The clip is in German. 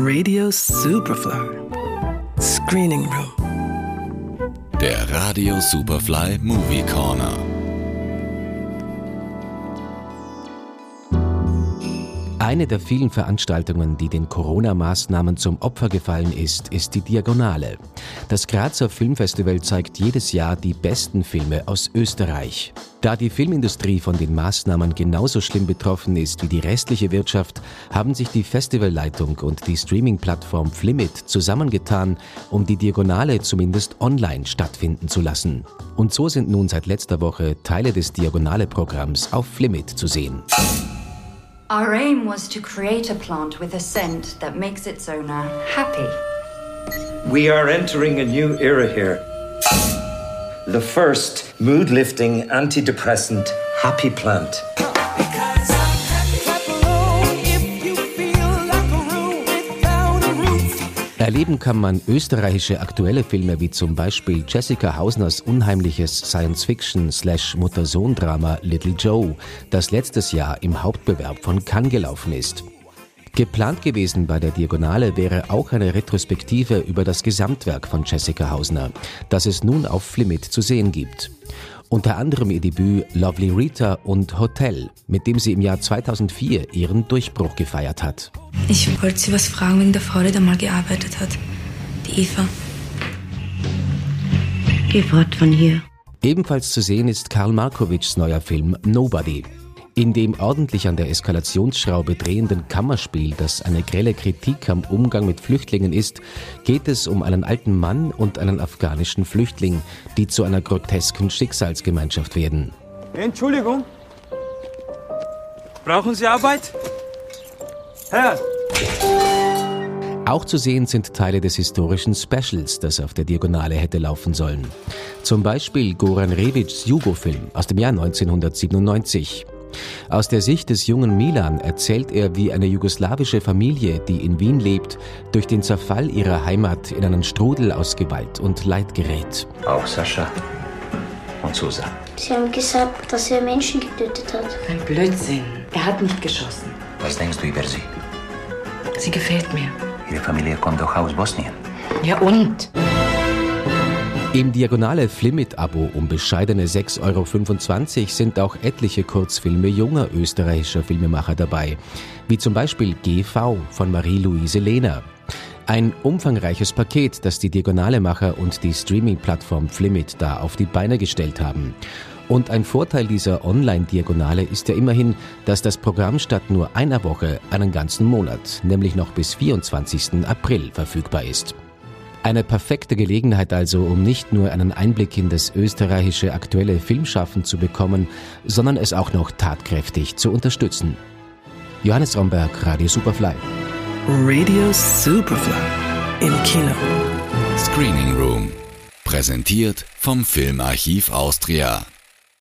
Radio Superfly. Screening Room. Der Radio Superfly Movie Corner. Eine der vielen Veranstaltungen, die den Corona-Maßnahmen zum Opfer gefallen ist, ist die Diagonale. Das Grazer Filmfestival zeigt jedes Jahr die besten Filme aus Österreich. Da die Filmindustrie von den Maßnahmen genauso schlimm betroffen ist wie die restliche Wirtschaft, haben sich die Festivalleitung und die Streaming-Plattform Flimit zusammengetan, um die Diagonale zumindest online stattfinden zu lassen. Und so sind nun seit letzter Woche Teile des Diagonale-Programms auf Flimit zu sehen. Our aim was to create a plant with a scent that makes its owner happy. We are entering a new era here. The first mood lifting antidepressant happy plant. Erleben kann man österreichische aktuelle Filme wie zum Beispiel Jessica Hausners unheimliches Science-Fiction-Mutter-Sohn-Drama Little Joe, das letztes Jahr im Hauptbewerb von Cannes gelaufen ist. Geplant gewesen bei der Diagonale wäre auch eine Retrospektive über das Gesamtwerk von Jessica Hausner, das es nun auf Flimit zu sehen gibt. Unter anderem ihr Debüt Lovely Rita und Hotel, mit dem sie im Jahr 2004 ihren Durchbruch gefeiert hat. Ich wollte Sie was fragen wegen der Frau, die da mal gearbeitet hat. Die Eva. Geh fort von hier. Ebenfalls zu sehen ist Karl Markovics neuer Film Nobody. In dem ordentlich an der Eskalationsschraube drehenden Kammerspiel, das eine grelle Kritik am Umgang mit Flüchtlingen ist, geht es um einen alten Mann und einen afghanischen Flüchtling, die zu einer grotesken Schicksalsgemeinschaft werden. Entschuldigung. Brauchen Sie Arbeit? Herr! Auch zu sehen sind Teile des historischen Specials, das auf der Diagonale hätte laufen sollen. Zum Beispiel Goran Revics Jugo-Film aus dem Jahr 1997. Aus der Sicht des jungen Milan erzählt er, wie eine jugoslawische Familie, die in Wien lebt, durch den Zerfall ihrer Heimat in einen Strudel aus Gewalt und Leid gerät. Auch Sascha und Susan. Sie haben gesagt, dass er Menschen getötet hat. Ein Blödsinn. Er hat nicht geschossen. Was denkst du über sie? Sie gefällt mir. Ihre Familie kommt doch aus Bosnien. Ja und? Im Diagonale Flimit-Abo um bescheidene 6,25 Euro sind auch etliche Kurzfilme junger österreichischer Filmemacher dabei, wie zum Beispiel GV von Marie-Louise Lehner. Ein umfangreiches Paket, das die Diagonale-Macher und die Streaming-Plattform Flimit da auf die Beine gestellt haben. Und ein Vorteil dieser Online-Diagonale ist ja immerhin, dass das Programm statt nur einer Woche einen ganzen Monat, nämlich noch bis 24. April verfügbar ist. Eine perfekte Gelegenheit also, um nicht nur einen Einblick in das österreichische aktuelle Filmschaffen zu bekommen, sondern es auch noch tatkräftig zu unterstützen. Johannes Romberg, Radio Superfly. Radio Superfly im Kino. Screening Room. Präsentiert vom Filmarchiv Austria.